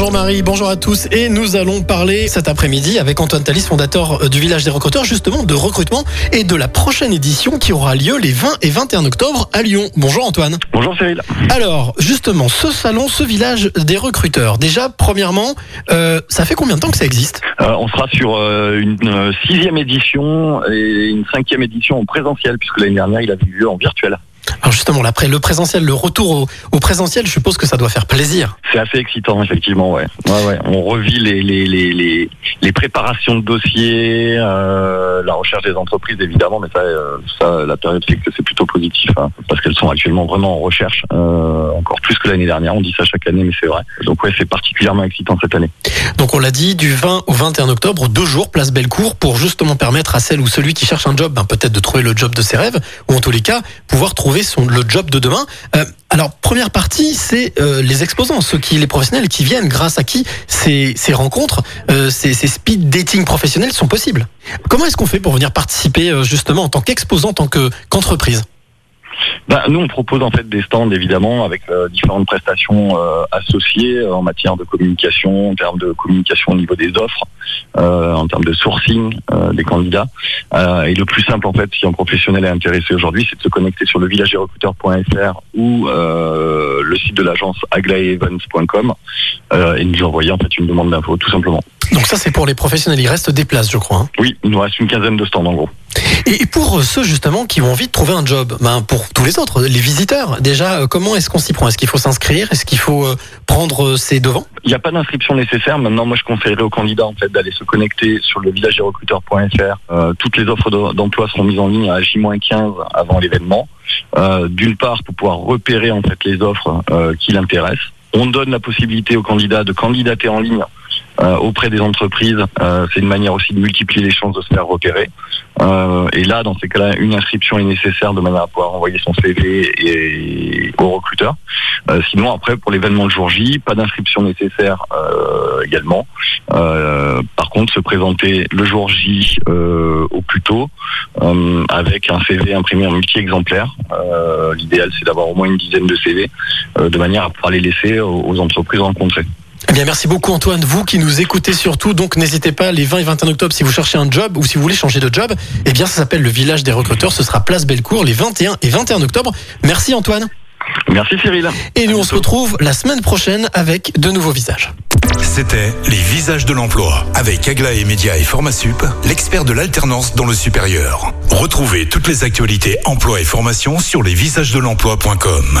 Bonjour Marie, bonjour à tous et nous allons parler cet après-midi avec Antoine Talis, fondateur euh, du Village des recruteurs, justement de recrutement et de la prochaine édition qui aura lieu les 20 et 21 octobre à Lyon. Bonjour Antoine. Bonjour Cyril. Alors justement, ce salon, ce Village des recruteurs, déjà premièrement, euh, ça fait combien de temps que ça existe? Euh, on sera sur euh, une sixième édition et une cinquième édition en présentiel puisque l'année dernière il a eu lieu en virtuel. Alors justement, après le présentiel, le retour au, au présentiel, je suppose que ça doit faire plaisir. C'est assez excitant effectivement, ouais. ouais, ouais. On revit les, les, les, les, les préparations de dossiers, euh, la recherche des entreprises évidemment, mais ça, euh, ça la période fait que c'est plutôt positif hein, parce qu'elles sont actuellement vraiment en recherche, euh, encore plus que l'année dernière. On dit ça chaque année, mais c'est vrai. Donc ouais, c'est particulièrement excitant cette année. Donc on l'a dit, du 20 au 21 octobre, deux jours, place Bellecour, pour justement permettre à celle ou celui qui cherche un job, ben, peut-être de trouver le job de ses rêves, ou en tous les cas, pouvoir trouver son, le job de demain. Euh, alors, première partie, c'est euh, les exposants, ceux qui, les professionnels qui viennent, grâce à qui ces, ces rencontres, euh, ces, ces speed dating professionnels sont possibles. Comment est-ce qu'on fait pour venir participer justement en tant qu'exposant, en tant que- qu'entreprise? Ben, nous, on propose en fait des stands évidemment avec euh, différentes prestations euh, associées euh, en matière de communication, en termes de communication au niveau des offres, euh, en termes de sourcing euh, des candidats. Et le plus simple en fait, si un professionnel est intéressé aujourd'hui, c'est de se connecter sur le villagerecruteur.fr ou le site de l'agence aglaevents.com et nous envoyer en fait une demande d'info tout simplement. Donc ça, c'est pour les professionnels. Il reste des places, je crois. hein. Oui, il nous reste une quinzaine de stands en gros. Et pour euh, ceux justement qui ont envie de trouver un job, ben pour tous les autres, les visiteurs, déjà, euh, comment est-ce qu'on s'y prend? Est-ce qu'il faut s'inscrire? Est-ce qu'il faut euh, prendre ses devants? Il n'y a pas d'inscription nécessaire. Maintenant, moi, je conseillerais aux candidats en fait d'aller se connecter sur le villagerecruteur.fr. Euh, toutes les offres de- d'emploi seront mises en ligne à J-15 avant l'événement. Euh, D'une part, pour pouvoir repérer en fait les offres euh, qui l'intéressent. On donne la possibilité aux candidats de candidater en ligne auprès des entreprises. Euh, C'est une manière aussi de multiplier les chances de se faire repérer. Euh, et là, dans ces cas-là, une inscription est nécessaire de manière à pouvoir envoyer son CV et, au recruteur. Euh, sinon, après, pour l'événement de jour J, pas d'inscription nécessaire euh, également. Euh, par contre, se présenter le jour J euh, au plus tôt euh, avec un CV imprimé en multi-exemplaires. Euh, L'idéal, c'est d'avoir au moins une dizaine de CV euh, de manière à pouvoir les laisser aux entreprises rencontrées. Eh bien, merci beaucoup Antoine, vous qui nous écoutez surtout. Donc, n'hésitez pas, les 20 et 21 octobre, si vous cherchez un job ou si vous voulez changer de job, eh bien, ça s'appelle le Village des recruteurs. Ce sera Place Bellecour les 21 et 21 octobre. Merci Antoine. Merci Cyril. Et nous, on se retrouve la semaine prochaine avec de nouveaux visages. C'était les visages de l'emploi avec Aglaé Média et Formasup, l'expert de l'alternance dans le supérieur. Retrouvez toutes les actualités emploi et formation sur lesvisagesdelemploi.com.